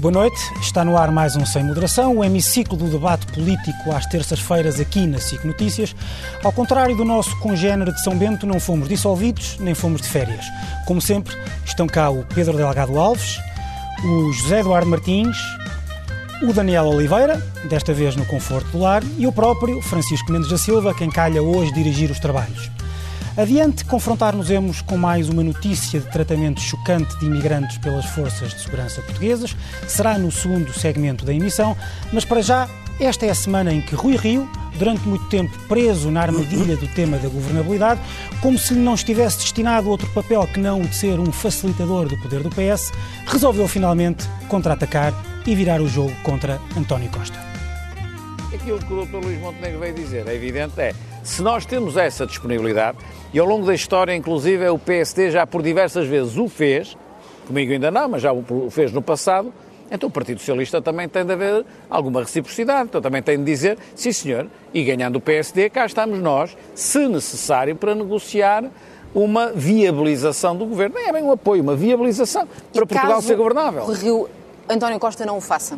Boa noite, está no ar mais um Sem Moderação, o hemiciclo do debate político às terças-feiras aqui na SIC Notícias. Ao contrário do nosso congénero de São Bento, não fomos dissolvidos nem fomos de férias. Como sempre, estão cá o Pedro Delgado Alves, o José Eduardo Martins, o Daniel Oliveira, desta vez no conforto do lar, e o próprio Francisco Mendes da Silva, quem calha hoje dirigir os trabalhos. Adiante, confrontar-nos-emos com mais uma notícia de tratamento chocante de imigrantes pelas forças de segurança portuguesas. Será no segundo segmento da emissão, mas para já, esta é a semana em que Rui Rio, durante muito tempo preso na armadilha do tema da governabilidade, como se lhe não estivesse destinado outro papel que não o de ser um facilitador do poder do PS, resolveu finalmente contra-atacar e virar o jogo contra António Costa. Aquilo que o Dr. Luís Montenegro veio dizer, é evidente, é se nós temos essa disponibilidade, e ao longo da história, inclusive, o PSD já por diversas vezes o fez, comigo ainda não, mas já o fez no passado, então o Partido Socialista também tem de haver alguma reciprocidade, então também tem de dizer, sim senhor, e ganhando o PSD, cá estamos nós, se necessário, para negociar uma viabilização do governo. Nem é bem um apoio, uma viabilização para Portugal ser governável. O Rio António Costa não o faça.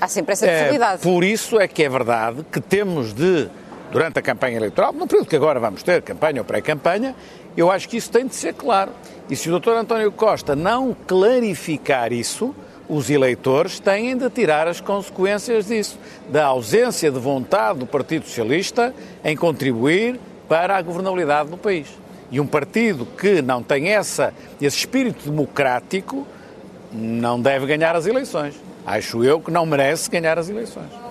Há sempre essa possibilidade. É, por isso é que é verdade que temos de durante a campanha eleitoral, no período que agora vamos ter, campanha ou pré-campanha, eu acho que isso tem de ser claro. E se o Dr. António Costa não clarificar isso, os eleitores têm de tirar as consequências disso, da ausência de vontade do Partido Socialista em contribuir para a governabilidade do país. E um partido que não tem essa, esse espírito democrático não deve ganhar as eleições. Acho eu que não merece ganhar as eleições.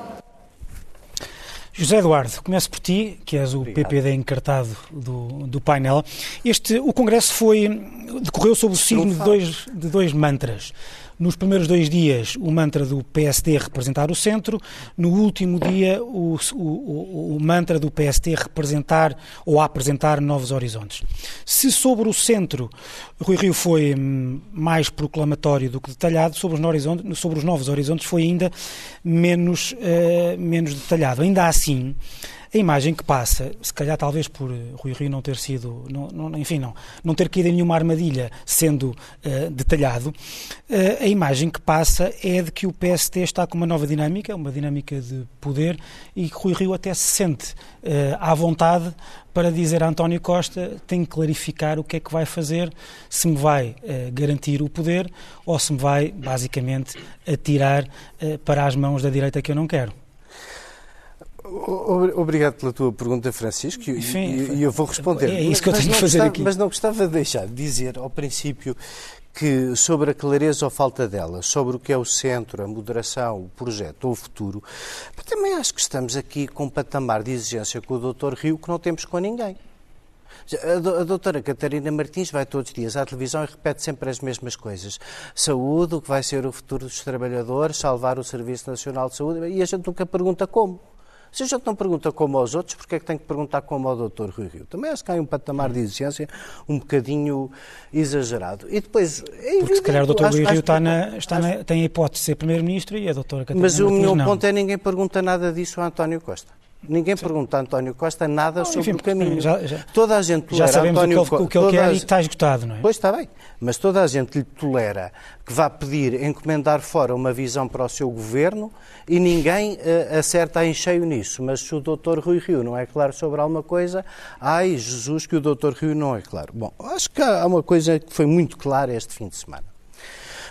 José Eduardo, começo por ti, que és o Obrigado. PPD encartado do, do painel. Este, o Congresso foi, decorreu sob o signo de dois, de dois mantras. Nos primeiros dois dias, o mantra do PSD representar o centro, no último dia, o, o, o, mantra do PSD representar ou apresentar novos horizontes. Se sobre o centro Rui Rio foi hum, mais proclamatório do que detalhado, sobre os, sobre os novos horizontes foi ainda menos, uh, menos detalhado. Ainda assim, a imagem que passa, se calhar talvez por Rui Rio não ter sido, não, não, enfim, não, não ter caído em nenhuma armadilha sendo uh, detalhado, uh, a imagem que passa é de que o PST está com uma nova dinâmica, uma dinâmica de poder, e que Rui Rio até se sente uh, à vontade para dizer a António Costa tem que clarificar o que é que vai fazer, se me vai garantir o poder ou se me vai, basicamente, atirar para as mãos da direita que eu não quero. Obrigado pela tua pergunta, Francisco, Enfim, e, eu vou responder. É isso que eu tenho que fazer gostava, aqui. Mas não gostava de deixar de dizer, ao princípio, que sobre a clareza ou falta dela, sobre o que é o centro, a moderação, o projeto ou o futuro, também acho que estamos aqui com um patamar de exigência com o Dr. Rio que não temos com ninguém. A doutora Catarina Martins vai todos os dias à televisão e repete sempre as mesmas coisas. Saúde, o que vai ser o futuro dos trabalhadores, salvar o Serviço Nacional de Saúde, e a gente nunca pergunta como. Se a gente não pergunta como aos outros, porque é que tem que perguntar como ao Dr. Rui Rio? Também acho que há um patamar de exigência um bocadinho exagerado. E depois, é Porque se calhar o Dr. Rui Rio está na, está na, tem a hipótese de ser Primeiro-Ministro e a doutora Catarina Mas o meu ponto é ninguém pergunta nada disso a António Costa. Ninguém Sim. pergunta a António Costa nada não, sobre enfim, o caminho. Já, já, toda a gente tolera já sabemos António o que o que ele quer e está esgotado, não é? Pois está bem, mas toda a gente lhe tolera que vá pedir encomendar fora uma visão para o seu governo e ninguém uh, acerta em cheio nisso. Mas se o Dr. Rui Rio não é claro sobre alguma coisa, ai Jesus que o Dr. Rio não é claro. Bom, acho que há uma coisa que foi muito clara este fim de semana.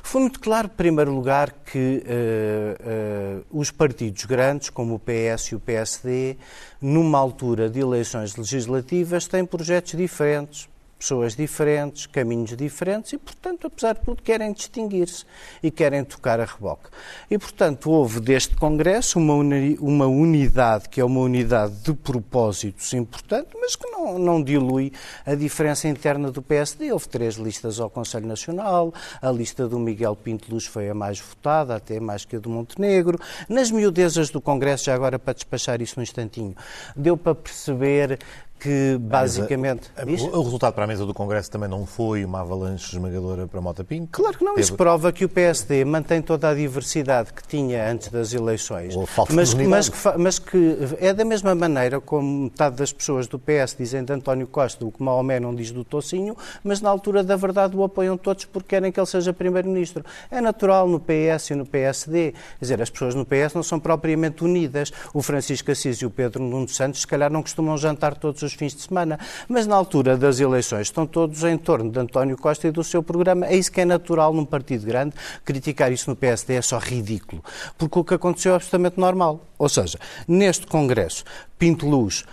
Foi muito claro, em primeiro lugar, que uh, uh, os partidos grandes, como o PS e o PSD, numa altura de eleições legislativas, têm projetos diferentes, pessoas diferentes, caminhos diferentes e, portanto, apesar de tudo, querem distinguir-se e querem tocar a reboque. E, portanto, houve deste Congresso uma, uni uma unidade que é uma unidade de propósitos importante, mas que não, não dilui a diferença interna do PSD. Houve três listas ao Conselho Nacional, a lista do Miguel Pinto Luz foi a mais votada, até mais que a do Montenegro. Nas miudezas do Congresso, já agora para despachar isso num instantinho, deu para perceber que basicamente. A, a, o resultado para a mesa do Congresso também não foi uma avalanche esmagadora para Mota Pinto? Claro que não. Teve... Isso prova que o PSD mantém toda a diversidade que tinha antes das eleições. Ou falta mas, de mas, que, mas que é da mesma maneira como metade das pessoas do PS dizem de António Costa o que Maomé não diz do Tocinho, mas na altura da verdade o apoiam todos porque querem que ele seja Primeiro-Ministro. É natural no PS e no PSD. Quer dizer, as pessoas no PS não são propriamente unidas. O Francisco Assis e o Pedro Nuno Santos, se calhar, não costumam jantar todos os fins de semana, mas na altura das eleições estão todos em torno de António Costa e do seu programa. É isso que é natural num partido grande. Criticar isso no PSD é só ridículo, porque o que aconteceu é absolutamente normal. Ou seja, neste Congresso, Pinto Luz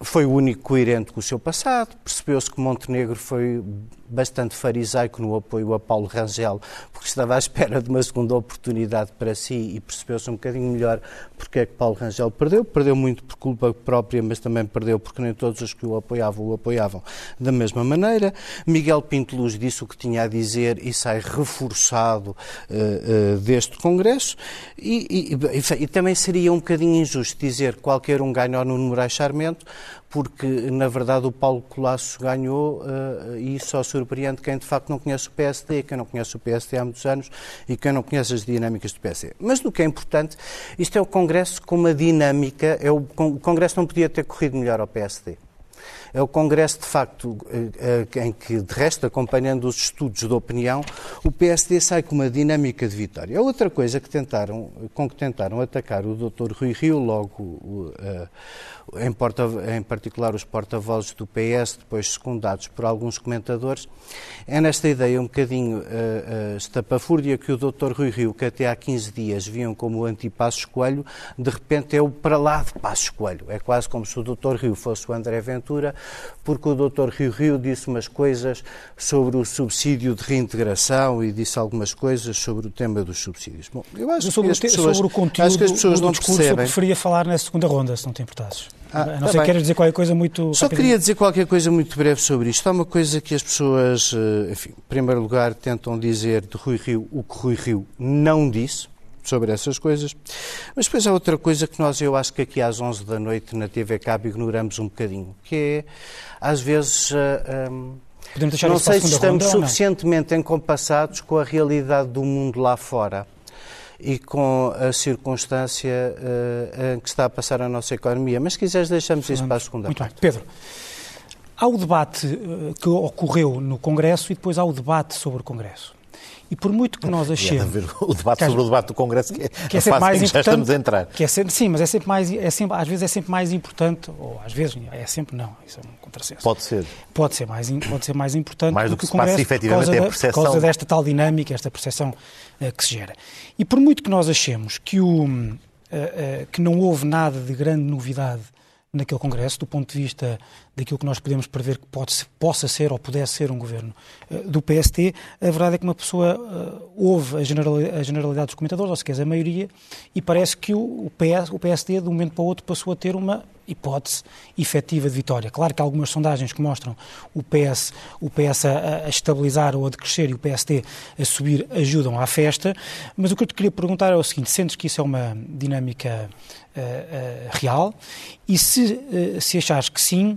foi o único coerente com o seu passado, percebeu-se que Montenegro foi bastante farisaico no apoio a Paulo Rangel, porque estava à espera de uma segunda oportunidade para si e percebeu-se um bocadinho melhor porque é que Paulo Rangel perdeu. Perdeu muito por culpa própria, mas também perdeu porque nem todos os que o apoiavam o apoiavam da mesma maneira. Miguel Pinto Luz disse o que tinha a dizer e sai reforçado uh, uh, deste Congresso. E, e, e, e, também seria um bocadinho injusto dizer que qualquer um ganhou no Moraes Charmento, porque, na verdade, o Paulo Colasso ganhou uh, e só surpreende quem, de facto, não conhece o PSD, quem não conhece o PSD há muitos anos e quem não conhece as dinâmicas do PSD. Mas, do que é importante, isto é o Congresso com uma dinâmica, é o, o Congresso não podia ter corrido melhor ao PSD. É o Congresso, de facto, eh, eh, em que, de resto, acompanhando os estudos de opinião, o PSD sai com uma dinâmica de vitória. A outra coisa que tentaram, com que tentaram atacar o Dr. Rui Rio, logo em, porta, em particular os porta-vozes do PS, depois secundados por alguns comentadores, é nesta ideia um bocadinho uh, uh, estapafúrdia que o Dr. Rui Rio, que até há 15 dias viam como o anti-Passos Coelho, de repente é o para lá de Passos Coelho. É quase como se o Dr. Rio fosse o André Ventura, porque o Dr. Rio Rio disse umas coisas sobre o subsídio de reintegração e disse algumas coisas sobre o tema dos subsídios. Bom, eu acho sobre, que as pessoas, sobre o conteúdo acho que as pessoas não discurso, percebem. eu preferia falar na segunda ronda, se não te importasses. Ah, não tá que queres dizer qualquer coisa muito. Só queria dizer qualquer coisa muito breve sobre isto. Há uma coisa que as pessoas, eh, enfim, em primeiro lugar, tentam dizer de Rui Rio o que Rui Rio não disse sobre essas coisas. Mas depois há outra coisa que nós, eu acho que aqui às 11 da noite na TV Cabo ignoramos um bocadinho, que é, às vezes. Eh, um, não sei se estamos suficientemente encompassados com a realidade do mundo lá fora e com a circunstância uh, em que está a passar a nossa economia. Mas se quiseres, deixamos isso para a segunda Muito parte. Bem. Pedro, há o debate uh, que ocorreu no Congresso e depois há o debate sobre o Congresso. E por muito que nós achemos... ver o debate sobre o debate do Congresso, que é, que é sempre mais importante, estamos a entrar. Que é sempre, sim, mas é sempre mais, é sempre, às vezes é sempre mais importante, ou às vezes é sempre não, isso é um contrassenso. Pode ser. Pode ser mais, pode ser mais importante mais do que, que o Congresso, passa, efetivamente, por, causa é a percepção. por causa desta tal dinâmica, esta percepção uh, que se gera. E por muito que nós achemos que, o, uh, uh, que não houve nada de grande novidade naquele Congresso, do ponto de vista daquilo que nós podemos prever que pode, possa ser ou pudesse ser um governo uh, do PST, a verdade é que uma pessoa uh, ouve a generalidade, dos comentadores, ou se quer a maioria, e parece que o, PS, o PSD, de um momento para o outro, passou a ter uma hipótese efetiva de vitória. Claro que algumas sondagens que mostram o PS, o PS a, a, estabilizar ou a decrescer e o PSD a subir ajudam à festa, mas o que eu te queria perguntar é o seguinte, sentes que isso é uma dinâmica uh, uh, real? E se, uh, se achares que sim,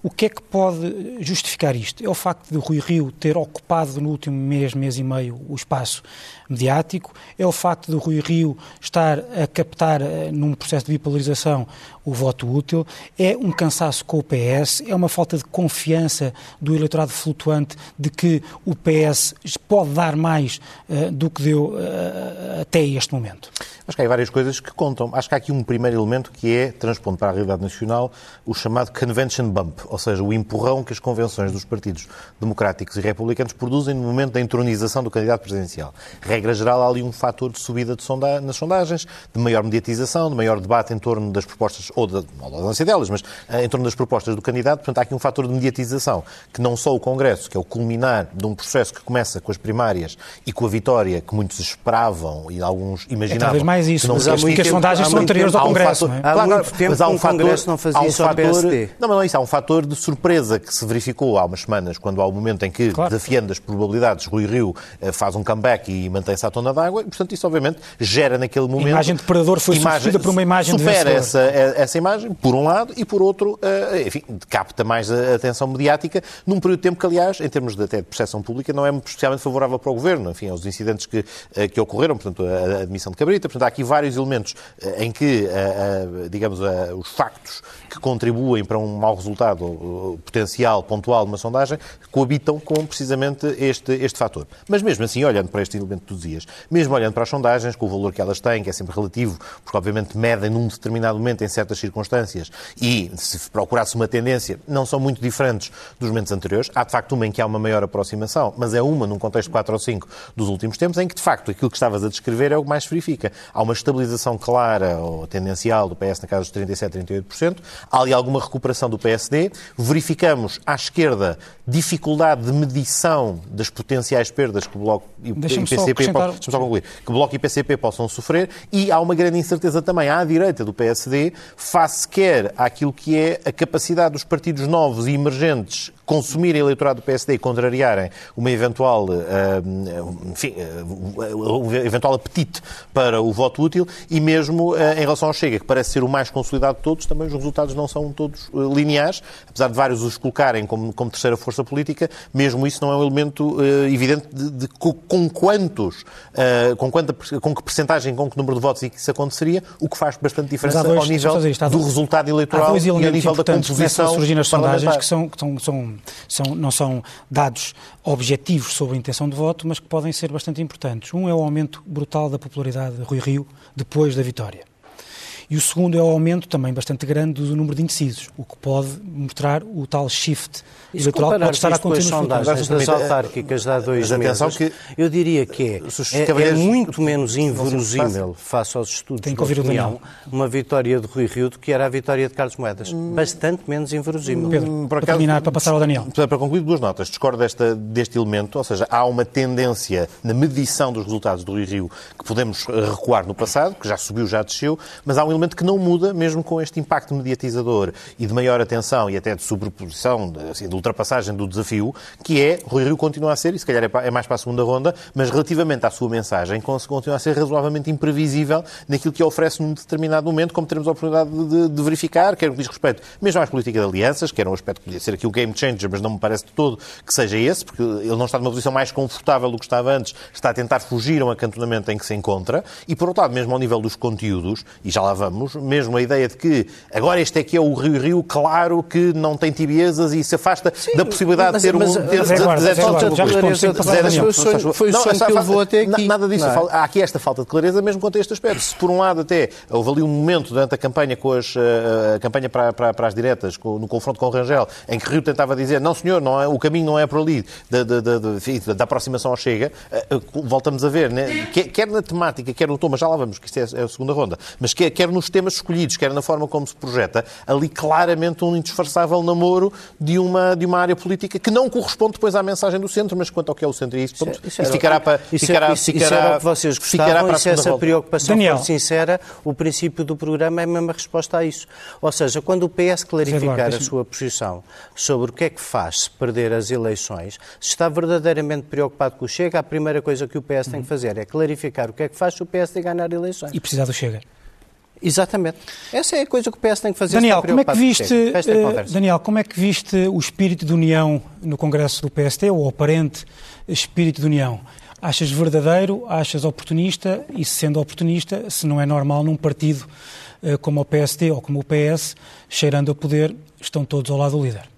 o que é que pode justificar isto? É o facto de Rui Rio ter ocupado no último mês, mês e meio, o espaço mediático? É o facto de Rui Rio estar a captar, eh, num processo de bipolarização, o voto útil? É um cansaço com o PS? É uma falta de confiança do eleitorado flutuante de que o PS pode dar mais uh, do que deu uh, até este momento? Acho que há várias coisas que contam. Acho que há aqui um primeiro elemento que é, transpondo para a realidade nacional, o chamado convention bump, ou seja, o empurrão que as convenções dos partidos democráticos e republicanos produzem no momento da entronização do candidato presidencial. Regra geral, há ali um fator de subida de sonda nas sondagens, de maior mediatização, de maior debate em torno das propostas, ou da ausência delas, mas eh, em torno das propostas do candidato. Portanto, há aqui um fator de mediatização que não só o Congresso, que é o culminar de um processo que começa com as primárias e com a vitória que muitos esperavam e alguns imaginavam. É mais isso, não porque quer as, porque as tempo- sondagens há são anteriores ao Há um Congresso. fator- é? Há Claro, muito tempo mas há que um o fator- Congresso não fazia há um isso fator- PSD. Não, mas não é isso. Há um fator de surpresa que se verificou há umas semanas, quando há o momento em que, Claro. desafiando as probabilidades, Rui Rio eh, faz um comeback e mantém-se à tona d'água. E, portanto, isso obviamente gera naquele momento... imagem de perdedor foi substituída por uma imagem de supera vencedor. essa, essa imagem, por um lado, e por outro, eh, enfim, capta mais a atenção mediática num período de tempo que, aliás, em termos de, até de percepção pública, não é especialmente favorável para o Governo. Enfim, aos incidentes que, eh, que ocorreram, portanto, a, a admissão de Cabrita. Portanto, há aqui vários elementos eh, em que, eh, eh, digamos, eh, os factos que contribuem para um mau resultado potencial, pontual de uma sondagem, coabitam com precisamente este, este fator. Mas mesmo assim, olhando para este elemento tu dizias, mesmo olhando para as sondagens, com o valor que elas têm, que é sempre relativo, porque obviamente medem num determinado momento, em certas circunstâncias, e se procurasse uma tendência, não são muito diferentes dos momentos anteriores. Há de facto uma em que há uma maior aproximação, mas é uma num contexto de 4 ou 5 dos últimos tempos, em que de facto aquilo que estavas a descrever é o que mais se verifica. Há uma estabilização clara ou tendencial do PS na casa dos 37, 38%, há ali alguma recuperação do PSD, verificamos à esquerda dificuldade de medição das potenciais perdas que o Bloco e o PCP acrescentar- só concluir, que Bloco e PCP possam sofrer e há uma grande incerteza também à direita do PSD face quer àquilo que é a capacidade dos partidos novos e emergentes consumirem o eleitorado do PSD e contrariarem uma eventual, eh, enfim, eh, um eventual apetite para o voto útil e mesmo eh, em relação ao Chega, que parece ser o mais consolidado de todos, também os resultados não são todos lineares, apesar de vários os colocarem como, como terceira força política, mesmo isso não é um elemento eh, evidente de, de co- com quantos, eh, com, quanta, com que percentagem, com que número de votos e que isso aconteceria, o que faz bastante diferença dois- ao nível isto, do dois- resultado eleitoral e ao nível da importantes que composição surgir nas sondagens que, são, que são, são, são- não são dados objetivos sobre a intenção de voto, mas que podem ser bastante importantes. Um é o aumento brutal da popularidade de Rui Rio depois da vitória. E o segundo é o aumento também bastante grande do número de indecisos, o que pode mostrar o tal shift E eleitoral que pode estar a isto com as acontecer no futuro. sondagens das autárquicas de há dois meses, que- eu diria que é, é, é muito menos inverosímil, face aos estudos Tem que de ouvir o opinião, Daniel. uma vitória de Rui Rio do que era a vitória de Carlos Moedas. Bastante menos inverosímil. Pedro, Hum, para acaso- terminar, para passar ao Daniel. Para para concluir, duas notas. Discordo desta, deste elemento, ou seja, há uma tendência na medição dos resultados do Rui Rio que podemos recuar no passado, que já subiu, já desceu, mas há um elemento que não muda, mesmo com este impacto mediatizador e de maior atenção e até de sobreposição, assim, de ultrapassagem do desafio, que é Rui Rio continua a ser, e se calhar é, é mais para a segunda ronda, mas relativamente à sua mensagem, continua a ser razoavelmente imprevisível naquilo que oferece num determinado momento, como teremos a oportunidade de, de verificar, quer no que diz respeito mesmo às políticas de alianças, que era um aspecto que podia ser aqui o game changer, mas não me parece de todo que seja esse, porque ele não está numa posição mais confortável do que estava antes, está a tentar fugir a um acantonamento em que se encontra, e por outro lado, mesmo ao nível dos conteúdos, e já lá vamos, mesmo a ideia de que agora este é que é o Rio Rio, claro que não tem tibiezas e se afasta da possibilidade mas- de ter um... mas- ter- sim, de- de- Foi o essa que levou até aqui. Nada disso. Não? Há aqui esta falta de clareza, mesmo quanto a este aspecto. Se por um lado até houve ali um momento durante a campanha com as, eh, a campanha para, para, para as diretas, no confronto com o Rangel, em que Rio tentava dizer não senhor, não é, o caminho não é por ali, da, da, da, da- aproximação ao Chega, eh, eh, voltamos a ver, né? quer, na temática, quer no tom, mas já lá vamos, que isto é, é a segunda ronda, mas quer, quer nos temas escolhidos, quer na forma como se projeta, ali claramente um indisfarçável namoro de uma, de uma área política que não corresponde depois à mensagem do centro, mas quanto ao que é o centro, e isso, pronto, Isso isso, era- ficará para... Isso, ficará, isso, isso ficará- era o que vocês ficará gostavam e se essa volta. preocupação Daniel. for sincera, o princípio do programa é a mesma resposta a isso. Ou seja, quando o PS clarificar a sua posição sobre o que é que faz se perder as eleições, se está verdadeiramente preocupado com o Chega, a primeira coisa que o PS tem que fazer é clarificar o que é que faz se o PS de ganhar eleições. E precisar do Chega. Exatamente. Essa é a coisa que o PS tem que fazer. Daniel, como é que viste, conversa. Daniel, como é que viste o espírito de união no Congresso do PST, ou o aparente espírito de união? Achas verdadeiro, achas oportunista, e sendo oportunista, se não é normal num partido eh, como o PST ou como o PS, cheirando a poder, estão todos ao lado do líder?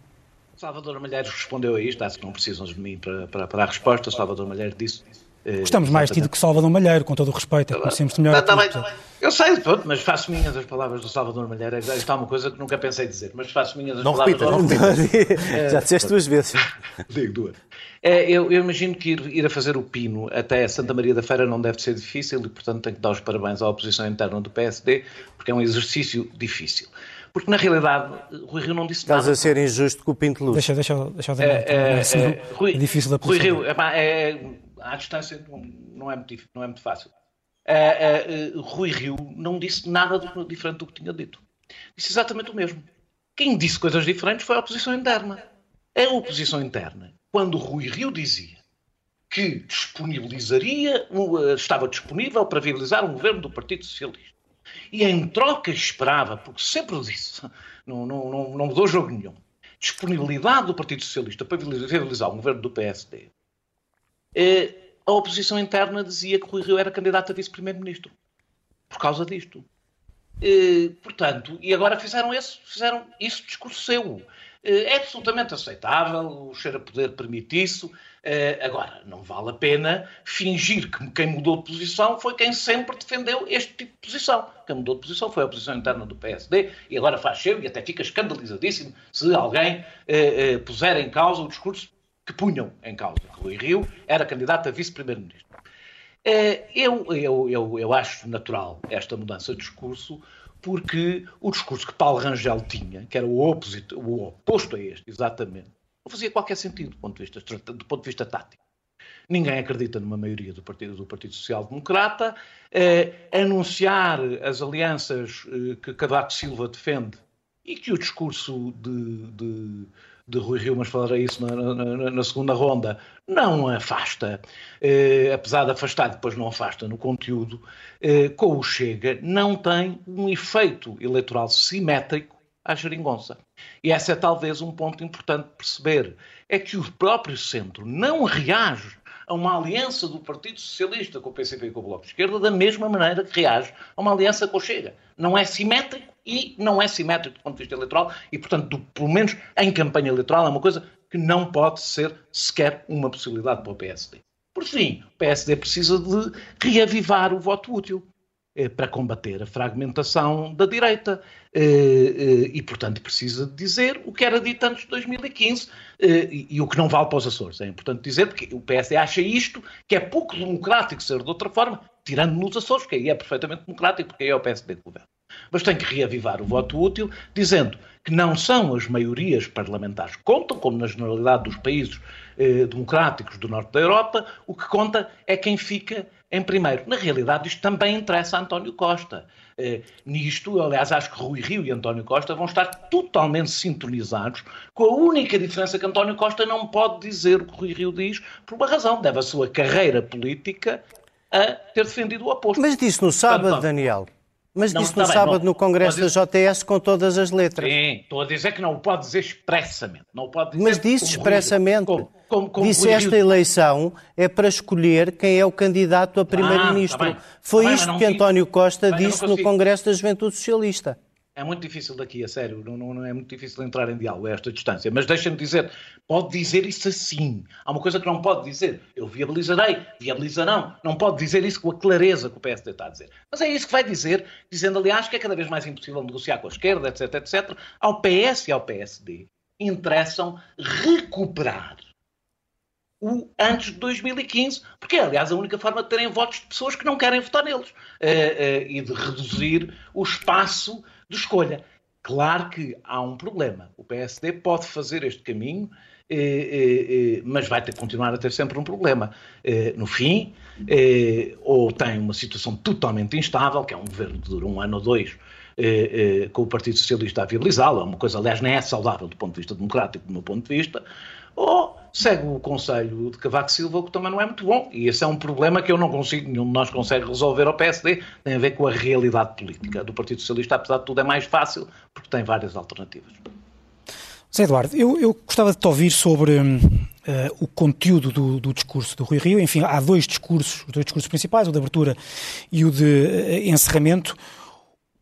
Salvador Malheiros respondeu a isto, acho que não precisam de mim para, para, para a resposta. Salvador Malheiros disse. Eh, Gostamos mais de ti do que Salvador Malheiro, com todo o respeito, é conhecemos-te melhor. Tá, tá tá. Eu sei, pronto, mas faço minhas as palavras do Salvador Malheiro. Isto é uma coisa que nunca pensei dizer, mas faço minhas as Não palavras repitas, do não Já disseste duas vezes. Digo duas. É, eu, eu imagino que ir, ir a fazer o pino até Santa Maria da Feira não deve ser difícil e, portanto, tenho que dar os parabéns à oposição interna do PSD, porque é um exercício difícil. Porque, na realidade, Rui Rio não disse Estás nada. a ser injusto com o Pinto Luz. Deixa, deixa, deixa Daniel, É, é, senão é, Rui, é difícil da Rui. Rio, epá, é, à distância não, é muito, não é muito fácil. uh, uh, Rui Rio não disse nada diferente do que tinha dito. Disse exatamente o mesmo. Quem disse coisas diferentes foi a oposição interna. A oposição interna, quando Rui Rio dizia que disponibilizaria, estava disponível para viabilizar um governo do Partido Socialista, e em troca esperava, porque sempre disse, não, não, não, não mudou jogo nenhum, disponibilidade do Partido Socialista para viabilizar um governo do PSD, a oposição interna dizia que Rui Rio era candidato a vice-primeiro-ministro. Por causa disto. Eh, portanto, e agora fizeram, esse, fizeram isso discurso seu. Eh, é absolutamente aceitável, o cheiro a poder permite isso. Eh, agora, não vale a pena fingir que quem mudou de posição foi quem sempre defendeu este tipo de posição. Quem mudou de posição foi a posição interna do PSD e agora faz seu e até fica escandalizadíssimo se alguém eh, puser em causa o discurso que punham em causa. Rui Rio era candidato a vice-primeiro-ministro. Eu, eu, eu, eu acho natural esta mudança de discurso, porque o discurso que Paulo Rangel tinha, que era o, oposito, o oposto a este, exatamente, não fazia qualquer sentido do ponto de vista, do ponto de vista tático. Ninguém acredita numa maioria do Partido, do partido Social Democrata. Eh, anunciar as alianças eh, que Cavaco Silva defende e que o discurso de, de de Rui Rio, mas falarei isso na, na, na segunda ronda, não afasta, eh, apesar de afastar, depois não afasta no conteúdo, eh, com o Chega, não tem um efeito eleitoral simétrico à geringonça. E esse é talvez um ponto importante de perceber, é que o próprio centro não reage a uma aliança do Partido Socialista com o PCP e com o Bloco de Esquerda da mesma maneira que reage a uma aliança com o Chega. Não é simétrico e não é simétrico do ponto de vista eleitoral e, portanto, do, pelo menos em campanha eleitoral, é uma coisa que não pode ser sequer uma possibilidade para o PSD. Por fim, o PSD precisa de reavivar o voto útil eh, para combater a fragmentação da direita eh, eh, e, portanto, precisa dizer o que era dito antes de 2015 e, e, o que não vale para os Açores. É importante dizer, porque o PSD acha isto, que é pouco democrático ser de outra forma, tirando nos Açores, que aí é perfeitamente democrático, porque aí é o PSD que governa mas tem que reavivar o voto útil, dizendo que não são as maiorias parlamentares que contam, como na generalidade dos países eh, democráticos do norte da Europa, o que conta é quem fica em primeiro. Na realidade, isto também interessa a António Costa. Eh, nisto, aliás, acho que Rui Rio e António Costa vão estar totalmente sintonizados, com a única diferença que António Costa não pode dizer o que Rui Rio diz, por uma razão, deve a sua carreira política a ter defendido o oposto. Mas disse no sábado, Portanto, Daniel. Mas não, disse no bem, sábado não, no Congresso da JTS com todas as letras. Sim, estou a dizer que não o pode dizer expressamente. Não pode dizer Mas disse expressamente. Como, como, como disse esta eleição é para escolher quem é o candidato a primeiro-ministro. Ah, tá Foi tá isto bem, que António Costa disse no Congresso da Juventude Socialista. É muito difícil daqui, a sério, não, não, não, é muito difícil entrar em diálogo a esta distância. Mas deixa-me dizer, pode dizer isso assim. Há uma coisa que não pode dizer. Eu viabilizarei, viabilizarão. Não pode dizer isso com a clareza que o PSD está a dizer. Mas é isso que vai dizer, dizendo, aliás, que é cada vez mais impossível negociar com a esquerda, etc, etc. Ao PS e ao PSD interessam recuperar o antes de 2015, porque é, aliás, a única forma de terem votos de pessoas que não querem votar neles uh, uh, e de reduzir o espaço de escolha. Claro que há um problema. O PSD pode fazer este caminho, eh, eh, eh, mas vai ter, continuar a ter sempre um problema. no fim, ou tem uma situação totalmente instável, que é um governo que dura um ano ou dois, com o Partido Socialista a viabilizá-lo, é uma coisa, aliás, nem é saudável do ponto de vista democrático, do meu ponto de vista, ou segue o conselho de Cavaco Silva, que também não é muito bom. E esse é um problema que eu não consigo, nenhum de nós consegue resolver ao PSD, tem a ver com a realidade política do Partido Socialista, apesar de tudo é mais fácil, porque tem várias alternativas. Zé Eduardo, eu, eu gostava de te ouvir sobre uh, o conteúdo do, do, discurso do Rui Rio. Enfim, há dois discursos, os dois discursos principais, o de abertura e o de uh, encerramento.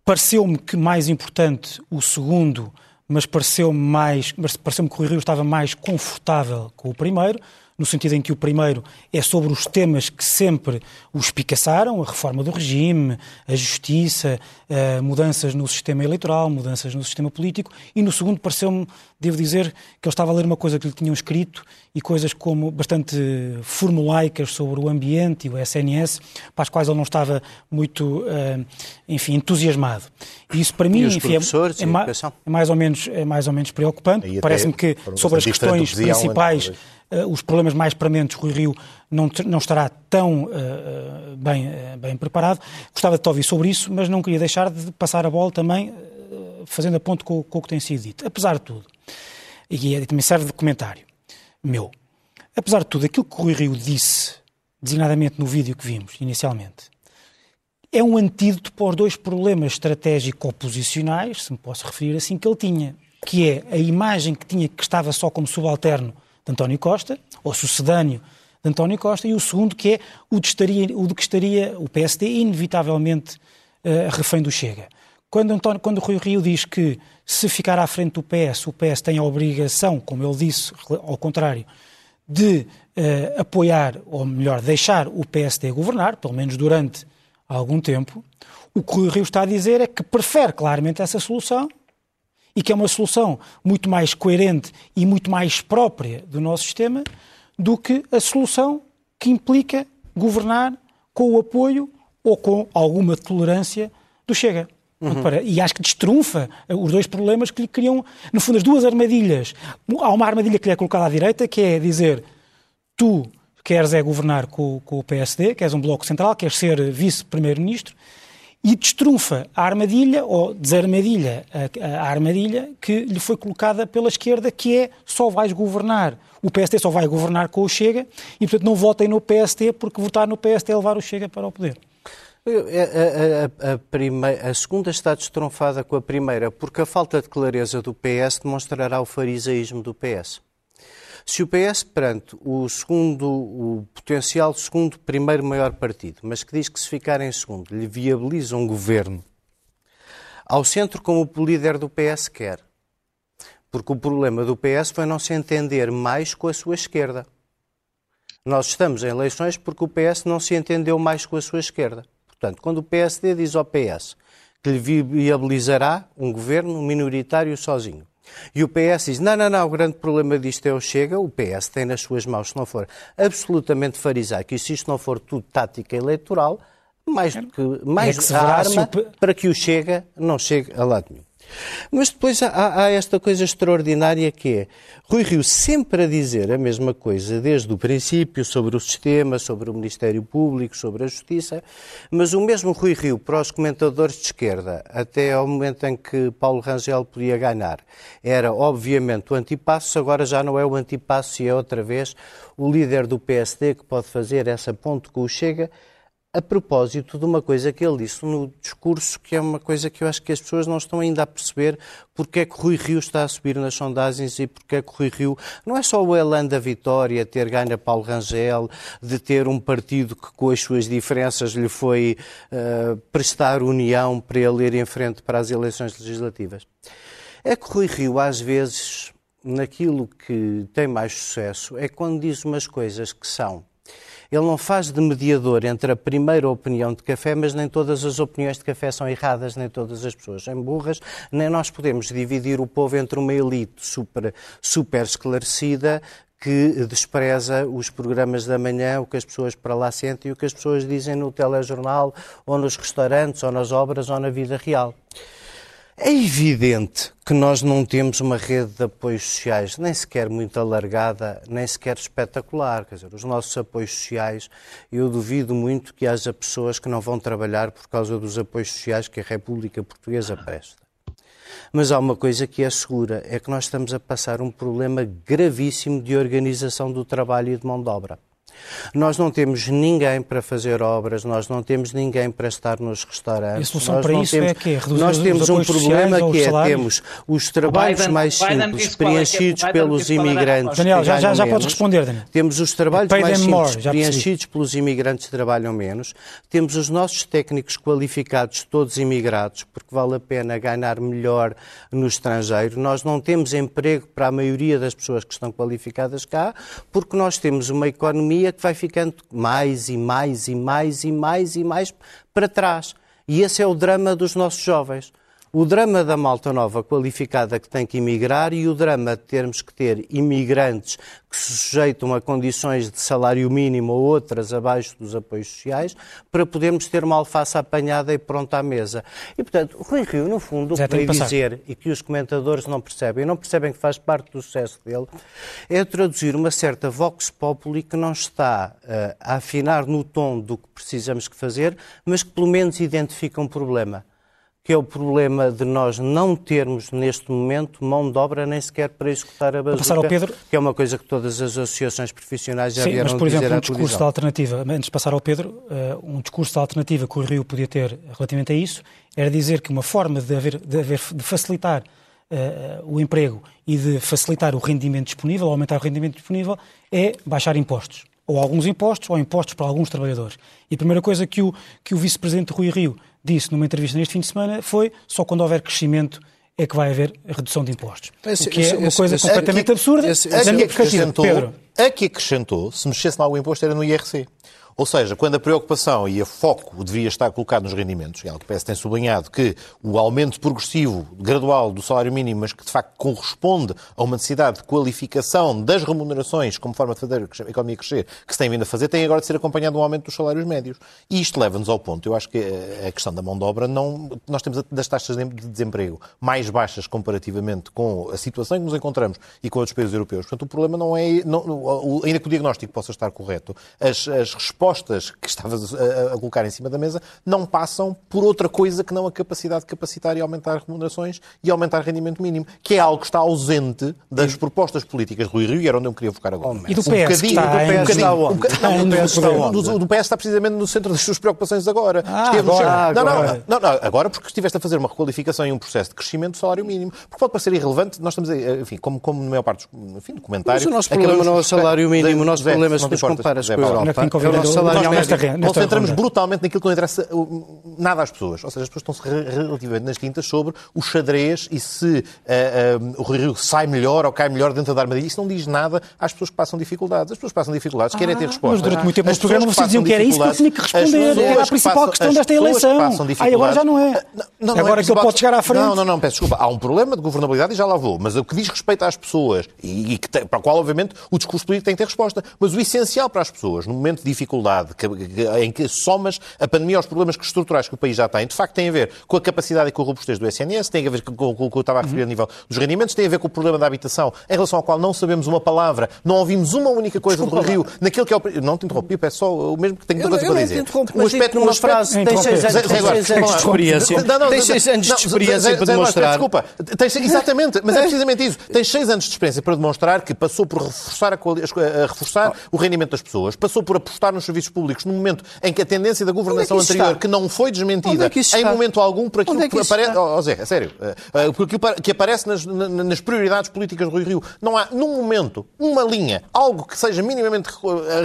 Pareceu-me que mais importante o segundo mas pareceu-me mais, pareceu-me que o Rio estava mais confortável com o primeiro, no sentido em que o primeiro é sobre os temas que sempre o espicaçaram, a reforma do regime, a justiça, uh, mudanças no sistema eleitoral, mudanças no sistema político, e no segundo pareceu-me, devo dizer, que ele estava a ler uma coisa que lhe tinham escrito e coisas como bastante formulaicas sobre o ambiente e o SNS, para as quais ele não estava muito, uh, enfim, entusiasmado. E isso para mim, enfim, é, é, ma é, mais ou menos, é mais ou menos preocupante. Parece-me que sobre as questões principais, os problemas mais prementes, Rui Rio não, não estará tão uh, bem, bem preparado. Gostava de te ouvir sobre isso, mas não queria deixar de passar a bola também, fazendo a ponto com, com o que tem sido dito. Apesar de tudo, e também serve de comentário meu. Apesar de tudo, aquilo que o Rui Rio disse, designadamente no vídeo que vimos inicialmente, é um antídoto para os dois problemas estratégico-oposicionais, se me posso referir assim, que ele tinha, que é a imagem que tinha que estava só como subalterno de António Costa, ou sucedâneo de António Costa, e o segundo que é o de, estaria, o de que estaria o PSD inevitavelmente uh, refém do Chega. Quando, António, quando Rui Rio diz que se ficar à frente do PS, o PS tem a obrigação, como ele disse, ao contrário, de uh, apoiar, ou melhor, deixar o PSD governar, pelo menos durante algum tempo, o que o Rio está a dizer é que prefere claramente essa solução e que é uma solução muito mais coerente e muito mais própria do nosso sistema do que a solução que implica governar com o apoio ou com alguma tolerância do Chega. Uhum. E acho que destrunfa os dois problemas que lhe criam, no fundo, as duas armadilhas. Há uma armadilha que lhe é colocada à direita, que é dizer tu queres é governar com, com o PSD, queres um bloco central, queres ser vice-primeiro-ministro, e destrunfa a armadilha, ou desarmadilha a, a, armadilha que lhe foi colocada pela esquerda, que é só vais governar. O PSD só vai governar com o Chega e, portanto, não votem no PSD, porque votar no PSD é levar o Chega para o poder. A, a, a, primeira, a, segunda está destronfada com a primeira, porque a falta de clareza do PS demonstrará o farisaísmo do PS. Se o PS, perante o segundo, o potencial segundo, primeiro maior partido, mas que diz que se ficar em segundo lhe viabiliza um governo, ao centro como o líder do PS quer. Porque o problema do PS foi não se entender mais com a sua esquerda. Nós estamos em eleições porque o PS não se entendeu mais com a sua esquerda. Portanto, quando o PSD diz ao PS que lhe viabilizará um governo minoritário sozinho, e o PS diz: não, não, não, o grande problema disto é o Chega. O PS tem nas suas mãos, se não for absolutamente farisaico e se isto não for tudo tática eleitoral, mais do que, mais é que a arma para que o Chega não chegue a lado nenhum. Mas depois há, há, esta coisa extraordinária que é Rui Rio sempre a dizer a mesma coisa desde o princípio sobre o sistema, sobre o Ministério Público, sobre a Justiça, mas o mesmo Rui Rio para os comentadores de esquerda, até ao momento em que Paulo Rangel podia ganhar, era obviamente o antipasso, agora já não é o antipasso e é outra vez o líder do PSD que pode fazer essa ponte com o Chega a propósito de uma coisa que ele disse no discurso, que é uma coisa que eu acho que as pessoas não estão ainda a perceber porque é que Rui Rio está a subir nas sondagens e porque é que Rui Rio não é só o elan da vitória, ter ganho a Paulo Rangel, de ter um partido que com as suas diferenças lhe foi uh, prestar união para ele ir em frente para as eleições legislativas. É que Rui Rio, às vezes, naquilo que tem mais sucesso, é quando diz umas coisas que são ele não faz de mediador entre a primeira opinião de café, mas nem todas as opiniões de café são erradas, nem todas as pessoas são burras, nem nós podemos dividir o povo entre uma elite super, super esclarecida que despreza os programas da manhã, o que as pessoas para lá sentem e o que as pessoas dizem no telejornal, ou nos restaurantes, ou nas obras, ou na vida real. É evidente que nós não temos uma rede de apoios sociais nem sequer muito alargada, nem sequer espetacular. Quer dizer, os nossos apoios sociais, eu duvido muito que haja pessoas que não vão trabalhar por causa dos apoios sociais que a República Portuguesa presta. Mas há uma coisa que é segura, é que nós estamos a passar um problema gravíssimo de organização do trabalho e de mão de obra. Nós não temos ninguém para fazer obras, nós não temos ninguém para estar nos restaurantes. E a solução nós para isso temos, é que Nós temos um problema que é, temos os trabalhos Biden, mais simples, preenchidos é, pelos imigrantes. Daniel, já, já, já podes responder, Daniel. Temos os trabalhos mais simples, more, preenchidos pelos imigrantes que trabalham menos. Temos os nossos técnicos qualificados, todos imigrados, porque vale a pena ganhar melhor no estrangeiro. Nós não temos emprego para a maioria das pessoas que estão qualificadas cá, porque nós temos uma economia que vai ficando mais e mais e mais e mais e mais para trás. E esse é o drama dos nossos jovens. O drama da malta nova qualificada que tem que emigrar e o drama de termos que ter imigrantes que se sujeitam a condições de salário mínimo ou outras abaixo dos apoios sociais para podermos ter uma alface apanhada e pronta à mesa. E, portanto, o Rui Rio, no fundo, o que veio dizer, e que os comentadores não percebem, não percebem que faz parte do sucesso dele, é traduzir uma certa vox populi que não está uh, a afinar no tom do que precisamos que fazer, mas que pelo menos identifica um problema que é o problema de nós não termos neste momento mão de obra nem sequer para executar a bazuca, Pedro... que é uma coisa que todas as associações profissionais já Sim, vieram mas, por exemplo, um discurso da alternativa, antes de passar ao Pedro, uh, um discurso da alternativa que o Rio podia ter relativamente a isso, era dizer que uma forma de, haver, de, haver, de facilitar uh, o emprego e de facilitar o rendimento disponível, aumentar o rendimento disponível, é baixar impostos. Ou alguns impostos, ou impostos para alguns trabalhadores. E a primeira coisa que o, que o vice-presidente Rui Rio disse numa entrevista neste fim de semana foi só quando houver crescimento é que vai haver redução de impostos. Esse, o que é uma coisa esse, completamente absurda. Esse, esse, a, que acrescentou, Pedro. a que acrescentou, se mexesse lá o imposto, era no IRC. Ou seja, quando a preocupação e a foco deveria estar colocado nos rendimentos, e algo que parece tem sublinhado que o aumento progressivo, gradual do salário mínimo, mas que de facto corresponde a uma necessidade de qualificação das remunerações como forma de fazer a economia crescer, que se tem vindo a fazer, tem agora de ser acompanhado de um aumento dos salários médios. E isto leva-nos ao ponto, eu acho que a questão da mão de obra, não, nós temos das taxas de desemprego mais baixas comparativamente com a situação em que nos encontramos e com outros países europeus. Portanto, o problema não é, não, ainda que o diagnóstico possa estar correto, as, as respostas propostas que estavas a, a, colocar em cima da mesa não passam por outra coisa que não a capacidade de capacitar e aumentar remunerações e aumentar rendimento mínimo, que é algo que está ausente das propostas políticas de Rui Rio, e era onde eu queria focar agora. e do PS, um que está, do PS está onde? O PS está precisamente no centro das suas preocupações agora. Ah, agora, não, não, não, não, agora porque estiveste a fazer uma requalificação e um processo de crescimento do salário mínimo. Porque pode parecer irrelevante, nós estamos, enfim, como, como na maior parte dos enfim, documentários... Mas o nosso problema não é o salário mínimo, o nosso problema é se nos comparas com a Europa salário nós, nesta, nesta nós centramos ronda. brutalmente naquilo que não interessa nada às pessoas. Ou seja, as pessoas estão-se relativamente nas tintas sobre o xadrez e se uh, uh, o Rio sai melhor ou cai melhor dentro da armadilha. Isso não diz nada às pessoas que passam dificuldades. As pessoas que passam dificuldades ah, querem ter respostas. Mas durante muito tempo no programa vocês diziam que era isso que eu tinha que responder. Era a principal passam, questão desta eleição. Aí agora já não é. Não, não, agora não é que ele pode chegar à frente. Não, não, não, peço desculpa. Há um problema de governabilidade e já lá vou. Mas o que diz respeito às pessoas e, e que tem, para o qual, obviamente, o discurso político tem que ter resposta. Mas o essencial para as pessoas, no momento de dificuldade, que, em que somas a pandemia aos problemas estruturais que o país já tem, de facto tem a ver com a capacidade e com a robustez do SNS, tem a ver com, com, com o que eu estava a referir a nível dos rendimentos, tem a ver com o problema da habitação, em relação ao qual não sabemos uma palavra, não ouvimos uma única coisa Desculpa, do Rio, naquilo que é o... Não te interrompi, peço só o mesmo que tenho coisa para dizer. O aspecto... Numa frase, tem seis anos de experiência. Tem seis anos de experiência para demonstrar... Desculpa, exatamente, mas é precisamente isso. Tem seis anos de experiência para demonstrar que passou por reforçar, a, a reforçar o rendimento das pessoas, passou por apostar nos serviços públicos no momento em que a tendência da governação é anterior, está? que não foi desmentida é em momento algum por aquilo é que, que aparece. Oh, oh, Zé, é sério. Uh, por aquilo que aparece nas, nas, prioridades políticas do Rui Rio. Não há, num momento, uma linha, algo que seja minimamente,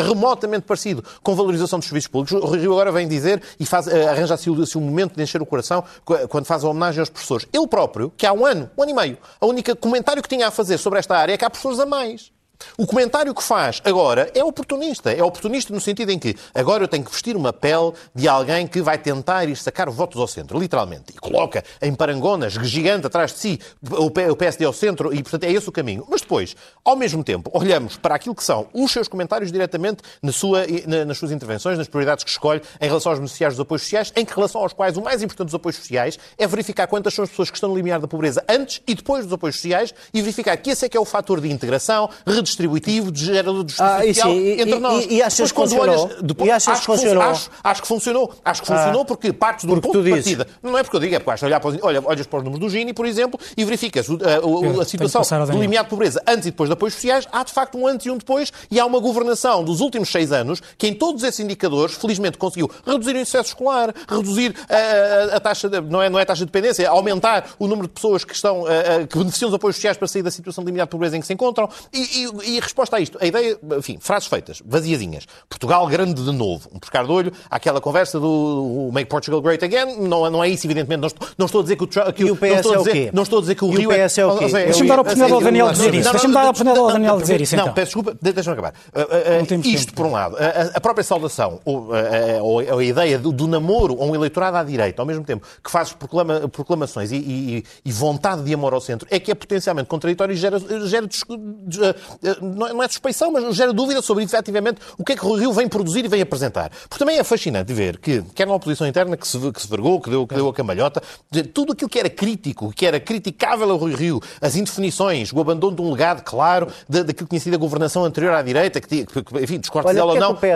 remotamente parecido com valorização dos serviços públicos. O Rui Rio agora vem dizer e faz, uh, arranja-se o, assim, um momento de encher o coração quando faz a homenagem aos professores. Ele próprio, que há um ano, um ano e meio, a única comentário que tinha a fazer sobre esta área é que há professores a mais. O comentário que faz agora é oportunista. É oportunista no sentido em que agora eu tenho que vestir uma pele de alguém que vai tentar ir sacar votos ao centro, literalmente. E coloca em parangonas, gigante atrás de si, o PSD ao centro, e portanto é esse o caminho. Mas depois, ao mesmo tempo, olhamos para aquilo que são os seus comentários diretamente na sua, nas suas intervenções, nas prioridades que escolhe em relação aos beneficiários dos apoios sociais, em relação aos quais o mais importante dos apoios sociais é verificar quantas são as pessoas que estão no limiar da pobreza antes e depois dos apoios sociais e verificar que esse é que é o fator de integração, redistributivo, de gerador de justiça ah, social sim. entre nós. E, e achas que funcionou? depois, e achas acho que funcionou? Acho, acho, que funcionou. Acho que funcionou ah, porque partes do ponto de partida. Não é porque eu digo, é porque olhar para os, olha, olhas para os números do Gini, por exemplo, e verificas a, a, a, a situação do limiar de pobreza antes e depois de apoios sociais. Há, de facto, um antes e um depois. E há uma governação dos últimos seis anos que, em todos esses indicadores, felizmente conseguiu reduzir o insucesso escolar, reduzir a, taxa, de, não, é, não é a taxa de dependência, é aumentar o número de pessoas que, estão, que beneficiam dos apoios sociais para sair da situação de limiar de pobreza em que se encontram. E, e, e a resposta a isto, a ideia, enfim, frases feitas, vaziazinhas. Portugal grande de novo. Um pescar de olho, aquela conversa do Make Portugal Great Again, não, não é isso, evidentemente, Não estou, não estou a dizer que o, que E o PS não estou a é o dizer, quê? Não estou a dizer que o o Rio PS é o quê? É o- Deixa-me dar a oportunidade ao Daniel dizer isso. Deixa-me dar a oportunidade ao Daniel dizer isso, Não, então. peço desculpa, de- deixa-me acabar. Uh, uh, uh, isto por um lado. A, própria saudação, ou, a ideia do, namoro a um eleitorado à direita, ao mesmo tempo que fazes proclama- proclamações e, vontade de amor ao centro, é que é potencialmente contraditório e gera, gera não é- não é suspeição, mas gera dúvida sobre efetivamente o que é que o Rio vem produzir e vem apresentar. Porque também é fascinante ver que, quer na oposição interna que se, que se vergou, que deu, que deu a cambalhota, de- tudo aquilo que era crítico, que era criticável ao Rui Rio, as indefinições, o abandono de um legado claro da- daquilo que tinha sido a governação anterior à direita, que, tinha- que- enfim, discordes Olha, dela ou é não, tem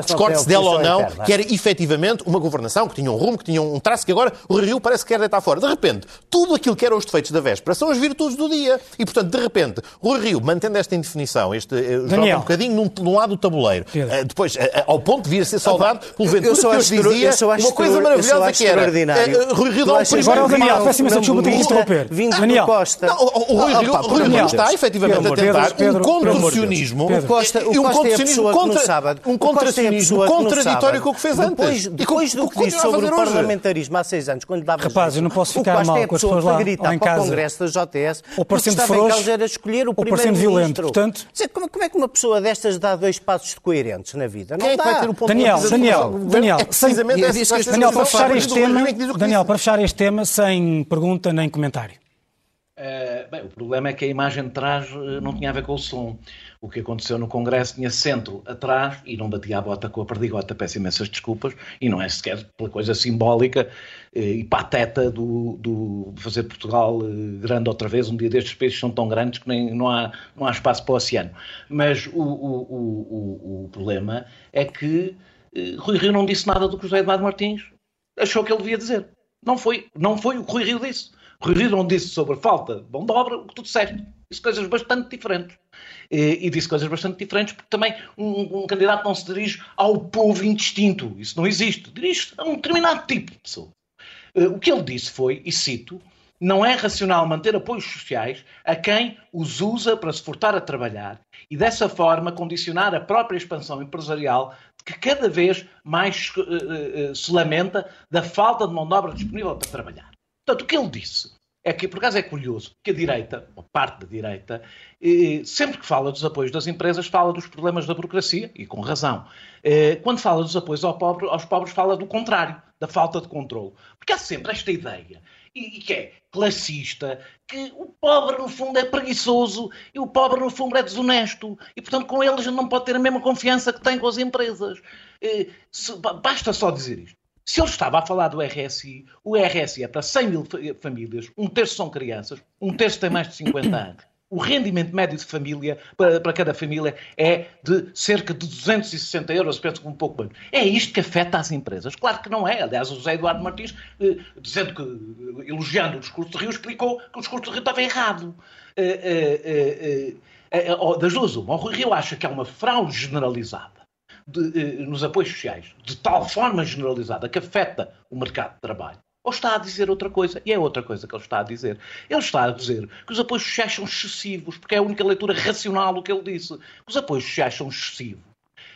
dela ou não, interna? que era efetivamente uma governação que tinha um rumo, que tinha um traço que agora o Rui Rio parece que quer deitar fora. De repente, tudo aquilo que eram os defeitos da véspera são as virtudes do dia. E, portanto, de repente, o Rui Rio, mantendo esta indefinição, este, eh, joga Daniel. um bocadinho num, num lado do tabuleiro, eh, depois, eh, ao ponto de vir a ser saudado pelo eu Ventura, acho hoje extra- dizia eu só acho uma coisa eu maravilhosa que era extraordinário. Rui Rio dá um primeiro Agora o Daniel, peço imensa desculpa, tenho que interromper. Vindo Daniel. do Costa. Não, o, Rui Ah, Rio, por Rui Rio de está efetivamente a tentar um de contorcionismo. O Costa, é a pessoa que no sábado, um o Costa a contorcionismo pessoa que no contraditório sábado, com o que fez depois, antes. E Depois do que disse sobre o parlamentarismo há seis anos, quando dava Rapaz, eu não posso ficar mal a com as pessoa pessoas lá- em para o casa. Congresso da JS Ou parecendo feroz, era escolher o ou parecendo primeiro-ministro. violento, portanto- Como, como é que uma pessoa destas dá dois passos coerentes na vida? Não Quem é dá. vai ter o ponto Daniel, de Daniel? Daniel, É precisamente sem- essa Daniel, para fechar este tema, Daniel, para fechar este tema, sem pergunta nem comentário. Eh, bem, o problema é que a imagem de trás eh, não tinha a ver com o som. O que aconteceu no Congresso tinha centro atrás e não batia a bota com a perdigota. Peço imensas desculpas e não é sequer pela coisa simbólica e pateta do, do fazer Portugal eh, grande outra vez. Um dia destes peixes são tão grandes que nem, não, há, não há espaço para o oceano. Mas o, o, o, o, problema é que eh, Rui Rio não disse nada do que José Eduardo Martins achou que ele devia dizer. Não foi, não foi o que Rui Rio disse. Rui Rio não disse sobre falta de mão de obra o que tu disseste. Disse coisas bastante diferentes. E, e disse coisas bastante diferentes porque também um, um candidato não se dirige ao povo indistinto. Isso não existe. Dirige a um determinado tipo de pessoa. Eh, O que ele disse foi, e cito, não é racional manter apoios sociais a quem os usa para se furtar a trabalhar e dessa forma condicionar a própria expansão empresarial que cada vez mais eh, eh, se lamenta da falta de mão de obra disponível para trabalhar. Portanto, o que ele disse é que, por acaso é curioso, que a direita, ou parte da direita, eh, sempre que fala dos apoios das empresas, fala dos problemas da burocracia, e com razão. Eh, Quando fala dos apoios ao pobre, aos pobres, fala do contrário, da falta de controle. Porque há sempre esta ideia, e que é classista, que o pobre, no fundo, é preguiçoso e o pobre, no fundo, é desonesto. E, portanto, com ele a gente não pode ter a mesma confiança que tem com as empresas. Eh, basta só dizer isto. Se ele estava a falar do RSI, o RSI é para 100 mil fa- famílias, um terço são crianças, um terço tem mais de 50 anos. O rendimento médio de família, para, para cada família, é de cerca de 260 euros, penso que um pouco menos. É isto que afeta as empresas? Claro que não é. Aliás, o José Eduardo Martins, eh, dizendo que, eh, elogiando o discurso de Rio, explicou que o discurso de Rio estava errado. Eh, oh, das duas, uma. O Rui Rio acha que há uma fraude generalizada de, eh, nos apoios sociais, de tal forma generalizada que afeta o mercado de trabalho. Ou está a dizer outra coisa, e é outra coisa que ele está a dizer. Ele está a dizer que os apoios sociais são excessivos, porque é a única leitura racional do que ele disse. Os apoios sociais são excessivos.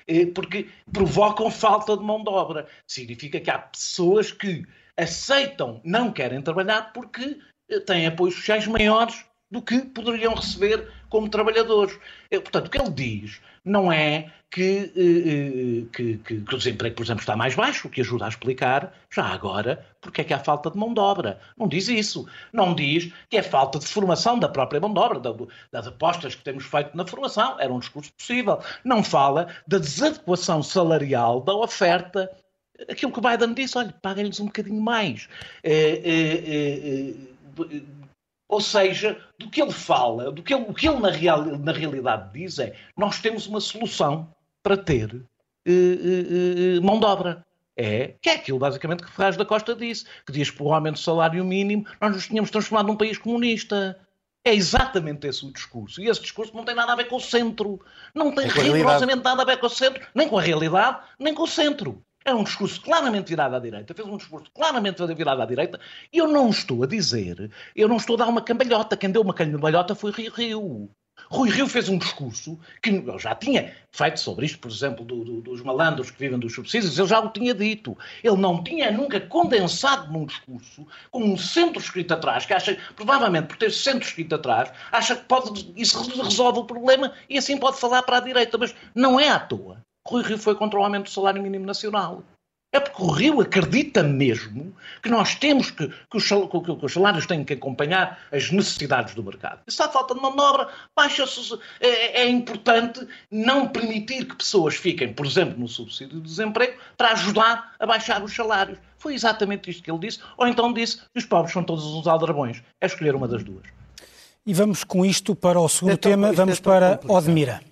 eh, Porque provocam falta de mão de obra. Significa que há pessoas que aceitam, não querem trabalhar porque eh, têm apoios sociais maiores do que poderiam receber como trabalhadores. Eh, Portanto, o que ele diz não é que, eh, eh, que, que- que o desemprego, por exemplo, está mais baixo, o que ajuda a explicar, já agora, porque é que há falta de mão de obra. Não diz isso. Não diz que é falta de formação da própria mão de obra, da- das apostas que temos feito na formação. Era um discurso possível. Não fala da desadequação salarial da oferta aquilo que o Biden disse, olha, paguem-lhes um bocadinho mais. Eh, eh, eh, ou seja, do que ele fala, do que ele, o que ele na, real, na realidade diz é nós temos uma solução para ter eh, eh, eh, mão de obra. É, que é aquilo basicamente que Ferraz da Costa disse, que diz que por um aumento do salário mínimo nós nos tínhamos transformado num país comunista. É exatamente esse o discurso. E esse discurso não tem nada a ver com o centro. Não tem rigorosamente nada a ver com o centro, nem com a realidade, nem com o centro. É um discurso claramente virado à direita, fez um discurso claramente virado à direita, e eu não estou a dizer, eu não estou a dar uma cambalhota. Quem deu uma cambalhota foi Rio Rio. Rui Rio fez um discurso que eu já tinha feito sobre isto, por exemplo, do, do, dos malandros que vivem dos subsídios, ele já o tinha dito. Ele não tinha nunca condensado num discurso com um centro escrito atrás, que acha, provavelmente por ter centro escrito atrás, acha que pode, isso resolve o problema e assim pode falar para a direita, mas não é à toa. Rui Rio foi contra o aumento do salário mínimo nacional. É porque o Rio acredita mesmo que nós temos que, que, os, que os salários têm que acompanhar as necessidades do mercado. E se há falta de mão de obra, baixa-se. É, é, importante não permitir que pessoas fiquem, por exemplo, no subsídio de desemprego, para ajudar a baixar os salários. Foi exatamente isto que ele disse. Ou então disse que os pobres são todos uns aldrabões. É escolher uma das duas. E vamos com isto para o segundo então, tema. Vamos é para Odmira.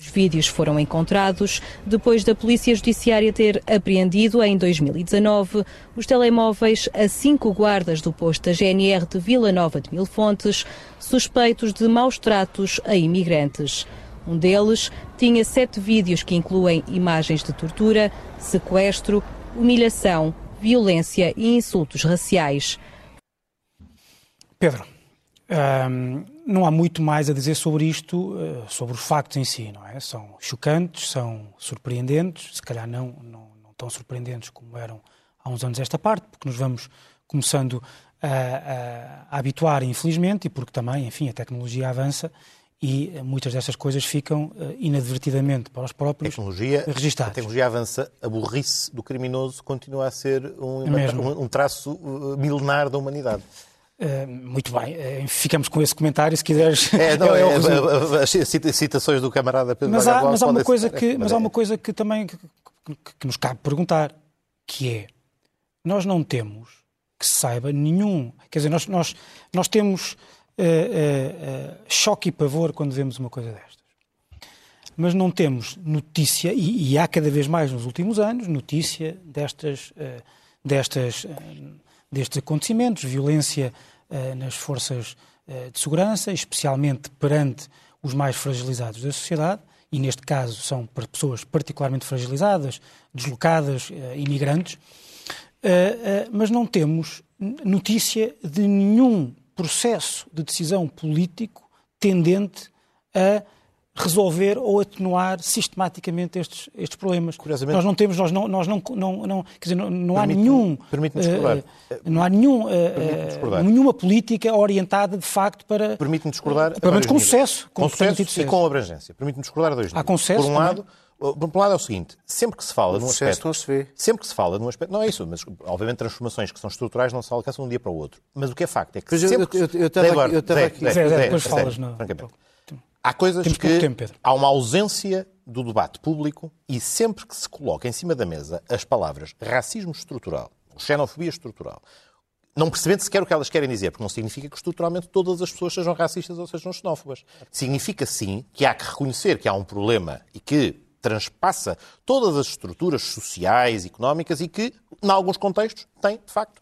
Os vídeos foram encontrados depois da Polícia Judiciária ter apreendido, em 2019, os telemóveis a cinco guardas do posto da GNR de Vila Nova de Mil Fontes, suspeitos de maus tratos a imigrantes. Um deles tinha sete vídeos que incluem imagens de tortura, sequestro, humilhação, violência e insultos raciais. Pedro, não há muito mais a dizer sobre isto, uh, sobre os factos em si, não é? São chocantes, são surpreendentes, se calhar não, não, não tão surpreendentes como eram há uns anos esta parte, porque nos vamos começando a, a, a habituar, infelizmente, e porque também, enfim, a tecnologia avança e muitas dessas coisas ficam uh, inadvertidamente para os próprios tecnologia, registados. A tecnologia avança, a burrice do criminoso continua a ser um, um, um traço milenar da humanidade. Uh, muito bem, uh, ficamos com esse comentário, se quiseres. É, não, é, é, as citações do camarada Pedro mas há, mas há uma coisa que, mas há uma coisa que também que, que, nos cabe perguntar, que é, nós não temos, que se saiba, nenhum, quer dizer, nós, nós, nós temos uh, choque e pavor quando vemos uma coisa destas. Mas não temos notícia, e, e há cada vez mais nos últimos anos, notícia destas, destas destes acontecimentos, violência uh, nas forças uh, de segurança, especialmente perante os mais fragilizados da sociedade, e neste caso são pessoas particularmente fragilizadas, deslocadas, uh, imigrantes, mas não temos notícia de nenhum processo de decisão político tendente a resolver ou atenuar sistematicamente estes, estes problemas. Nós não temos, nós não, nós não, não, não quer dizer, não, não há nenhum, uh, não há nenhum, uh, nenhuma política orientada de facto para, permite-me discordar, pelo menos com sucesso, com, com sucesso e com abrangência. Permite-me discordar dois. Há consenso. Por um lado, por um lado é o seguinte, sempre que se fala num aspecto... Não se vê. Sempre que se fala num aspecto... Não é isso, mas obviamente transformações que são estruturais não se alcançam de um dia para o outro. Mas o que é facto é que mas sempre... Eu, estava aqui... Eu estava aqui... Zé, Zé, depois falas, não. Há coisas Temos que tempo, há uma ausência do debate público e sempre que se coloca em cima da mesa as palavras racismo estrutural, xenofobia estrutural, não percebendo sequer o que elas querem dizer, porque não significa que estruturalmente todas as pessoas sejam racistas ou sejam xenófobas. Significa sim que há que reconhecer que há um problema e que transpassa todas as estruturas sociais, económicas e que, em alguns contextos, tem, de facto,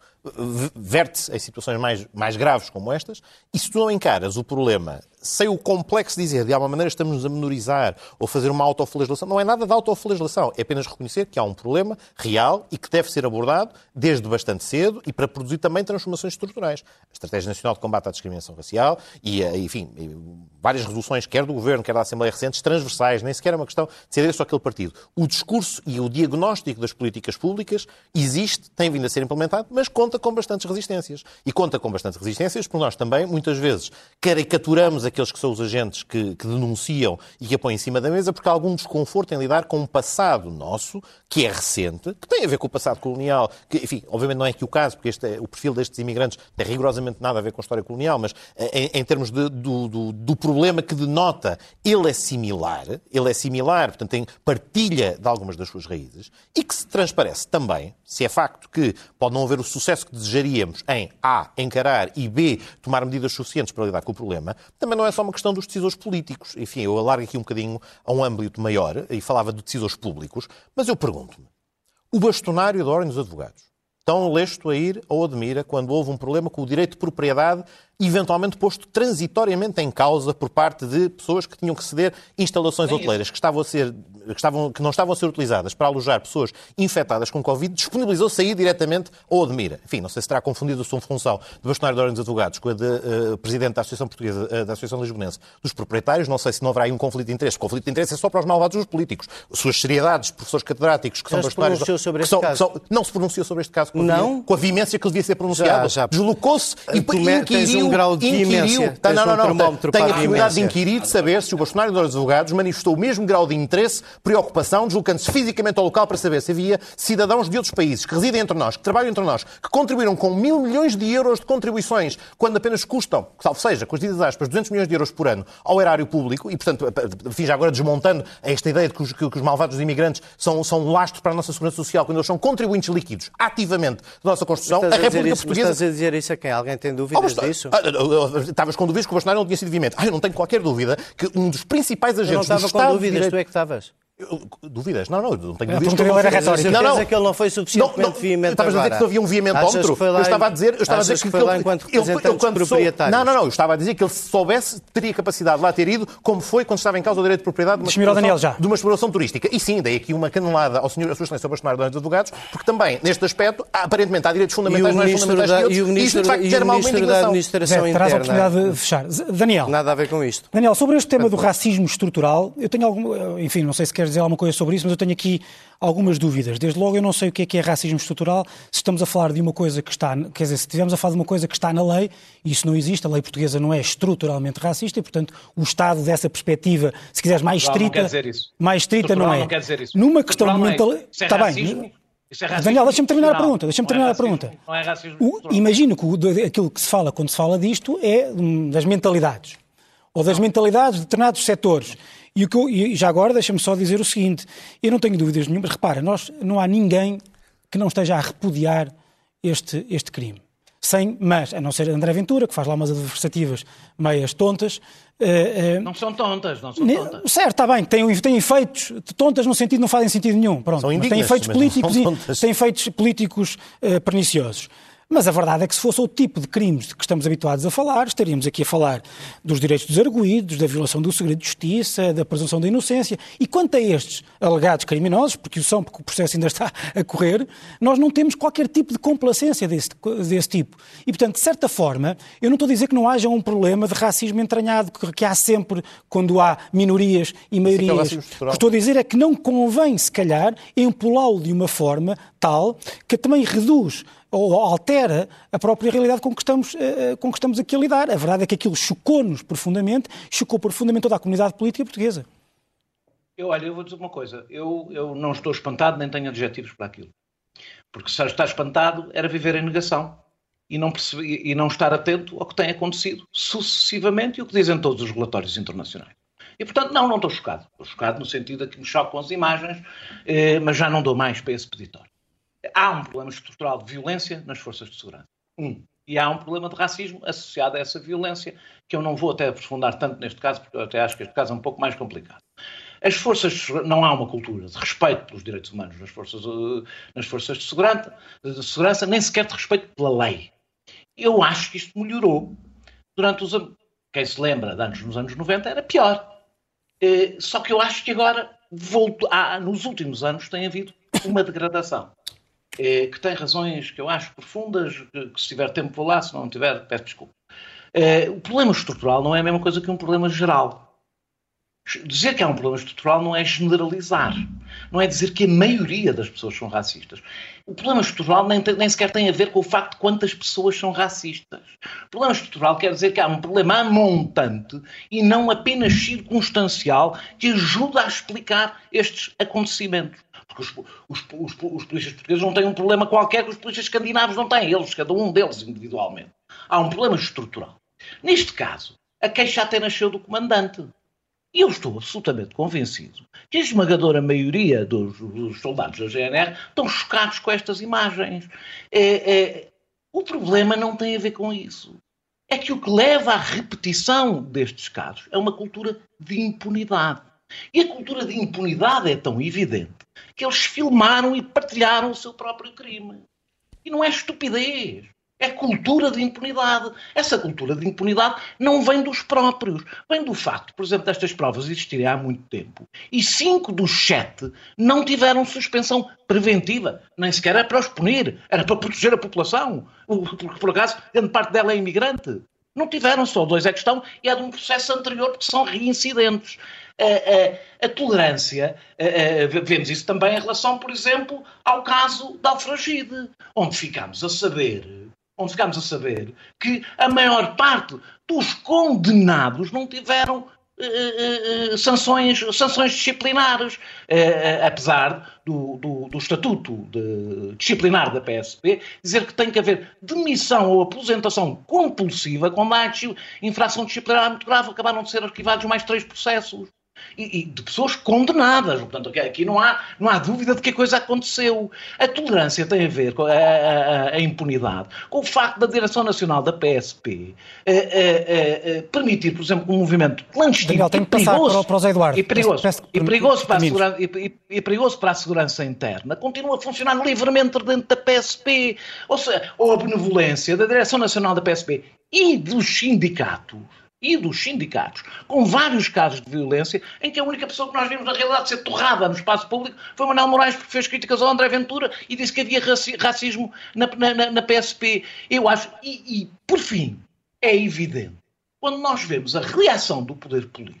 verte-se em situações mais, mais graves como estas, e se tu não encaras o problema sem o complexo dizer de alguma maneira estamos a menorizar ou fazer uma autoflagelação, não é nada de autoflagelação, é apenas reconhecer que há um problema real e que deve ser abordado desde bastante cedo e para produzir também transformações estruturais. A Estratégia Nacional de Combate à Discriminação Racial e, eh, enfim, várias resoluções, quer do Governo, quer da Assembleia recentes, transversais, nem sequer é uma questão de ser este ou aquele partido. O discurso e o diagnóstico das políticas públicas existe, tem vindo a ser implementado, mas conta com bastantes resistências. E conta com bastantes resistências porque nós também, muitas vezes, caricaturamos aqueles que são os agentes que, que, denunciam e que apoiam em cima da mesa, porque há algum desconforto em lidar com um passado nosso, que é recente, que tem a ver com o passado colonial, que, enfim, obviamente não é aqui o caso, porque este, é, o perfil destes imigrantes tem rigorosamente nada a ver com a história colonial, mas eh, em, em termos de, do, do, do, problema que denota, ele é similar, ele é similar, portanto tem partilha de algumas das suas raízes, e que se transparece também, se é facto que pode não haver o sucesso que desejaríamos em A, encarar e B, tomar medidas suficientes para lidar com o problema, também não é só uma questão dos decisores políticos. Enfim, eu alargo aqui um bocadinho a um âmbito maior e falava de decisores públicos, mas eu pergunto-me: o bastonário da Ordem dos Advogados, tão lesto a ir ao Admira quando houve um problema com o direito de propriedade eventualmente posto transitoriamente em causa por parte de pessoas que tinham que ceder instalações hoteleiras que estavam a ser que, estavam, que não estavam a ser utilizadas para alojar pessoas infectadas com Covid, disponibilizou sair diretamente ao Admira. Enfim, não sei se terá confundido a sua função de bastonário de ordem dos advogados com a de uh, presidente da Associação Portuguesa, uh, da Associação Lisbonense dos Proprietários. Não sei se não haverá aí um conflito de interesse. O conflito de interesse é só para os malvados dos políticos. Suas seriedades, professores catedráticos que já são bastonários... Se sobre este são, caso. São, não se pronunciou sobre este caso com, não? A, com a veemência que devia ser pronunciado. Deslocou-se e Tu inquiriu... um grau de. Tá, não, não, não. Um tem, tem a possibilidade de inquirir, de saber se o bastonário dos advogados manifestou o mesmo grau de interesse, preocupação, deslocando-se fisicamente ao local para saber se havia cidadãos de outros países que residem entre nós, que trabalham entre nós, que contribuíram com mil milhões de euros de contribuições, quando apenas custam, salvo seja, com as ditas aspas, 200 milhões de euros por ano ao erário público, e portanto, enfim, já agora desmontando esta ideia de que os, que os malvados imigrantes são, são um lastro para a nossa segurança social, quando eles são contribuintes líquidos, ativamente, da nossa Constituição, a República isso, Portuguesa... Estás a dizer isso a quem? Alguém tem dúvidas oh, disso? Estavas com dúvidas que o Bolsonaro não tinha sido veemente. Ah, eu não tenho qualquer dúvida que um dos principais agentes eu não estava do com Estado dúvidas, tu é que estavas. Dúvidas? Não, não, não tenho A dúvidas. dele era retórica. Não, não. que ele não foi suficientemente não, não, veemente Estavas a dizer que não havia um veementómetro? Eu estava a dizer, eu estava a dizer que, que foi lá enquanto representante dos proprietários? Não, não, não. Eu estava a dizer que ele se soubesse, teria capacidade de lá ter ido, como foi quando estava em causa o direito de propriedade de uma, Deixa-me ir ao Daniel já. de uma exploração turística. E sim, dei aqui uma canelada ao senhor, a sua excelência, ao bastonário dos advogados, porque também, neste aspecto, aparentemente há direitos fundamentais mais fundamentais da, que outros, e o ministro, isto, de facto, gera o uma ministro da Administração Zé, terás a Interna. oportunidade de fechar. Daniel. Nada a ver com isto. Daniel, sobre este tema do racismo estrutural, eu tenho algum, enfim, não sei se queres dizer alguma coisa sobre isso, mas eu tenho aqui algumas dúvidas. Desde logo, eu não sei o que é que é racismo estrutural, se estamos a falar de uma coisa que está, quer dizer, se estivermos a falar de uma coisa que está na lei, isso não existe, a lei portuguesa não é estruturalmente racista e, portanto, o Estado dessa perspectiva, se quiseres mais estrita, mais estrita não é. não quer dizer isso. Numa questão de mentalidade, é está racismo. bem. Isso é racismo Daniel, deixa-me terminar a pergunta. Deixa-me Não é terminar a racismo- pergunta. Não é racismo O- imagino que o- aquilo que se fala quando se fala disto é hum, das mentalidades. Ou das mentalidades de determinados setores. E, o que eu- e já agora deixa-me só dizer o seguinte: eu não tenho dúvidas nenhumas. Repara, nós, não há ninguém que não esteja a repudiar este, este crime. Sem, mas, a não ser André Ventura, que faz lá umas adversativas meias tontas. eh, eh, Não são tontas, não são tontas. Certo, está bem, tem, tem efeitos tontas no sentido, não fazem sentido nenhum. Pronto, São indignas, efeitos mas não políticos são e tontas. tem efeitos políticos eh, perniciosos. Mas a verdade é que se fosse o tipo de crimes de que estamos habituados a falar, estaríamos aqui a falar dos direitos dos arguídos, da violação do segredo de justiça, da presunção da inocência. E quanto a estes alegados criminosos, porque o são, porque o processo ainda está a correr, nós não temos qualquer tipo de complacência desse, desse tipo. E, portanto, de certa forma, eu não estou a dizer que não haja um problema de racismo entranhado, que, que há sempre quando há minorias e maiorias. racismo O que estou a dizer é que não convém, se calhar, empolá-lo de uma forma tal que também reduz ou altera a própria realidade com que estamos, eh, com que estamos aqui a lidar. A verdade é que aquilo chocou-nos profundamente, chocou profundamente toda a comunidade política portuguesa. Eu, olha, eu vou dizer uma coisa. Eu, eu não estou espantado, nem tenho adjetivos para aquilo. Porque se estar espantado era viver em negação e não, perceber, e não estar atento ao que tem acontecido sucessivamente e o que dizem todos os relatórios internacionais. E, portanto, não, não estou chocado. Estou chocado no sentido de que me chocam as imagens, eh, mas já não dou mais para esse peditório. Há um problema estrutural de violência nas forças de segurança. Um. E há um problema de racismo associado a essa violência, que eu não vou até aprofundar tanto neste caso, porque eu até acho que este caso é um pouco mais complicado. As forças de segurança, não há uma cultura de respeito pelos direitos humanos nas forças, eh, nas forças de, segurança, de segurança, nem sequer de respeito pela lei. Eu acho que isto melhorou durante os anos. Quem se lembra de anos nos anos 90 era pior. Eh, Só que eu acho que agora, volto, há, nos últimos anos, tem havido uma degradação. Eh, Que tem razões que eu acho profundas, que, que se tiver tempo vou lá, se não tiver, peço desculpa. Eh, O problema estrutural não é a mesma coisa que um problema geral. Dizer que há um problema estrutural não é generalizar. Não é dizer que a maioria das pessoas são racistas. O problema estrutural nem, tem- nem sequer tem a ver com o facto de quantas pessoas são racistas. O problema estrutural quer dizer que há um problema montante e não apenas circunstancial que ajuda a explicar estes acontecimentos. Porque os, os, os, os polícias portugueses não têm um problema qualquer que os polícias escandinavos não têm, eles, cada um deles individualmente. Há um problema estrutural. Neste caso, a queixa até nasceu do comandante. E eu estou absolutamente convencido que a esmagadora maioria dos, dos soldados da GNR estão chocados com estas imagens. É, é, o problema não tem a ver com isso. É que o que leva à repetição destes casos é uma cultura de impunidade. E a cultura de impunidade é tão evidente que eles filmaram e partilharam o seu próprio crime. E não é estupidez. É cultura de impunidade. Essa cultura de impunidade não vem dos próprios. Vem do facto, por exemplo, destas provas existirem há muito tempo. E cinco dos sete não tiveram suspensão preventiva. Nem sequer era para os punir. Era para proteger a população. Porque, por acaso, grande parte dela é imigrante. Não tiveram, só dois é que estão, e é de um processo anterior, porque são reincidentes. A, a, a tolerância, a, vemos isso também em relação, por exemplo, ao caso da Alfragide, onde ficámos a saber onde ficámos a saber que a maior parte dos condenados não tiveram Uh, uh, sanções, sanções disciplinares, apesar do, do, do, estatuto de, disciplinar da PSP dizer que tem que haver demissão ou aposentação compulsiva quando há infração disciplinar muito grave, acabaram de ser arquivados mais três processos e, e, de pessoas condenadas. Portanto, aqui não há, não há dúvida de que a coisa aconteceu. A tolerância tem a ver com a, a, a impunidade, com o facto da Direção Nacional da PSP a, eh, permitir, por exemplo, um movimento clandestino Daniel, tem que passar perigoso, para o José Eduardo. E perigoso, peço, peço, e, perigoso para a e, e, perigoso para a segurança interna, continua a funcionar livremente dentro da PSP. Ou seja, ou a benevolência da Direção Nacional da PSP e dos sindicatos e dos sindicatos, com vários casos de violência, em que a única pessoa que nós vimos na realidade ser torrada no espaço público foi Manuel Moraes, porque fez críticas ao André Ventura e disse que havia racismo na, na, na PSP. Eu acho, e, e, por fim, é evidente, quando nós vemos a reação do poder político,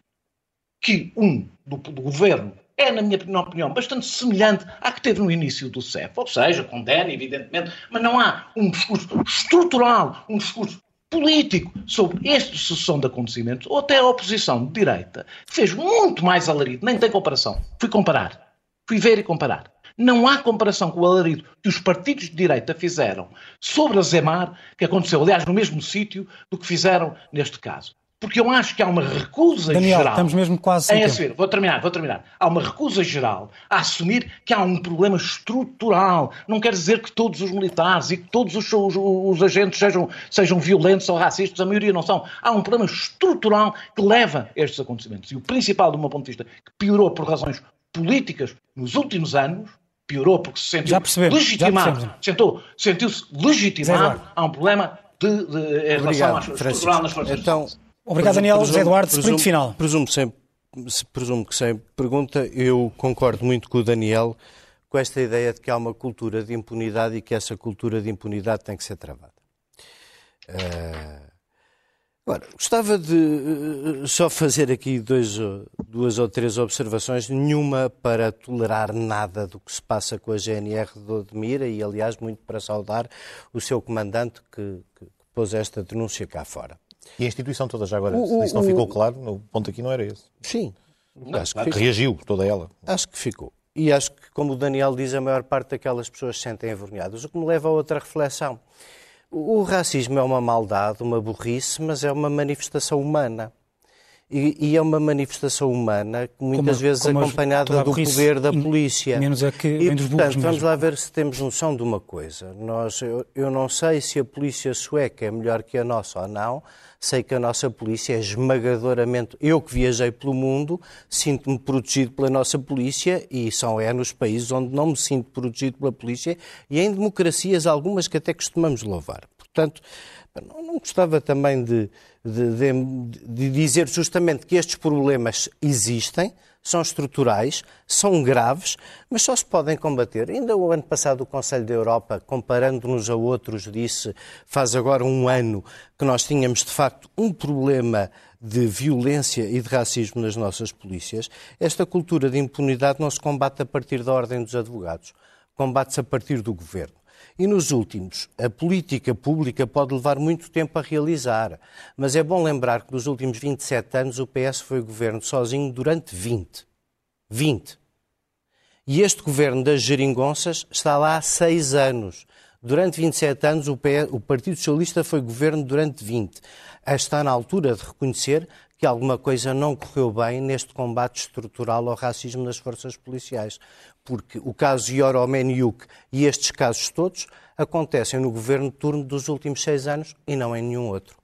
que um, do, do governo, é, na minha opinião, bastante semelhante à que teve no início do CEF. Ou seja, condena, evidentemente, mas não há um discurso estrutural, um discurso político sobre esta sucessão de acontecimentos, ou até a oposição de direita, fez muito mais alarido, nem tem comparação. Fui comparar. Fui ver e comparar. Não há comparação com o alarido que os partidos de direita fizeram sobre a Zemar, que aconteceu, aliás, no mesmo sítio, do que fizeram neste caso porque eu acho que há uma recusa Daniel, geral. estamos mesmo quase em assumir, vou terminar, vou terminar. Há uma recusa geral a assumir que há um problema estrutural. Não quer dizer que todos os militares e que todos os, os, os agentes sejam, sejam violentos ou racistas, a maioria não são. Há um problema estrutural que leva a estes acontecimentos. E o principal, do meu ponto de vista, que piorou por razões políticas nos últimos anos, piorou porque se sentiu legitimado, sentiu-se legitimado, há um problema de, de, em relação Obrigado, à estrutural nas forças então, Obrigado, Daniel. Presumo, José Eduardo, presumo, sprint final. Presumo, sem, presumo que sem pergunta, eu concordo muito com o Daniel com esta ideia de que há uma cultura de impunidade e que essa cultura de impunidade tem que ser travada. Uh, agora, gostava de uh, só fazer aqui dois, duas ou três observações, nenhuma para tolerar nada do que se passa com a GNR de Odmira e, aliás, muito para saudar o seu comandante que, que pôs esta denúncia cá fora. E a instituição toda, já agora, o, isso não ficou claro, o ponto aqui não era esse. Sim. Não, acho que reagiu toda ela. Acho que ficou. E acho que, como o Daniel diz, a maior parte daquelas pessoas se sentem envergonhadas, o que me leva a outra reflexão. O racismo é uma maldade, uma burrice, mas é uma manifestação humana. E, e, é uma manifestação humana que muitas como, vezes como acompanhada do poder da polícia. Menos é que e, dos portanto, vamos mesmo. lá ver se temos noção de uma coisa. Nós, eu, eu não sei se a polícia sueca é melhor que a nossa ou não, sei que a nossa polícia é esmagadoramente. Eu que viajei pelo mundo, sinto-me protegido pela nossa polícia e são é nos países onde não me sinto protegido pela polícia e em democracias algumas que até costumamos louvar. Portanto, não gostava também de, de, de, de dizer justamente que estes problemas existem, são estruturais, são graves, mas só se podem combater. Ainda o ano passado o Conselho da Europa, comparando-nos a outros, disse, faz agora um ano, que nós tínhamos de facto um problema de violência e de racismo nas nossas polícias. Esta cultura de impunidade não se combate a partir da ordem dos advogados, combate-se a partir do governo. E nos últimos, a política pública pode levar muito tempo a realizar, mas é bom lembrar que nos últimos 27 anos o PS foi governo sozinho durante 20. 20. E este governo das geringonças está lá há seis anos. Durante 27 anos, o, PS, o Partido Socialista foi governo durante 20. Está na altura de reconhecer que alguma coisa não correu bem neste combate estrutural ao racismo nas forças policiais porque o caso Yoromeniuk e estes casos todos acontecem no governo turno dos últimos seis anos e não em nenhum outro.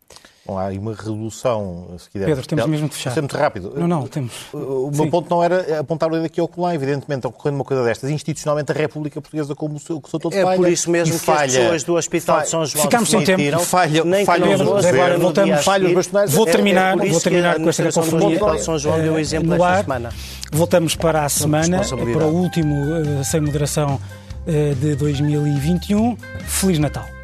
Bom, há aí uma redução, se quiser. Pedro, temos mesmo de fechar. Vou ser muito rápido. Não, não, temos. O meu Sim. ponto não era apontar o dedo aqui ao colar, evidentemente, ocorrendo uma coisa destas. Institucionalmente, a República Portuguesa, como o seu, o seu todo É falha. por isso mesmo que falha, as pessoas do Hospital de São João Ficámos sem tempo. Falha- nem que falha não governos. agora no Voltamos- falha os. Vou É- é terminar, por vou isso que terminar com esta. Hospital de São João deu o eh, exemplo no esta ar. semana. Voltamos para a semana, para o último eh, Sem Moderação eh, de 2021. Feliz Natal.